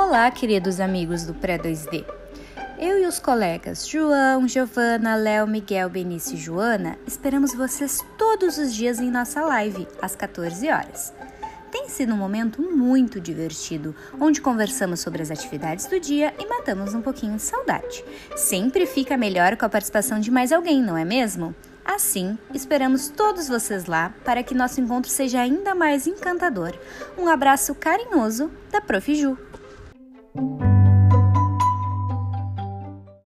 Olá, queridos amigos do Pré-2D. Eu e os colegas João, Giovana, Léo, Miguel, Benício e Joana esperamos vocês todos os dias em nossa live, às 14 horas. Tem sido um momento muito divertido, onde conversamos sobre as atividades do dia e matamos um pouquinho de saudade. Sempre fica melhor com a participação de mais alguém, não é mesmo? Assim, esperamos todos vocês lá para que nosso encontro seja ainda mais encantador. Um abraço carinhoso da Prof. Ju.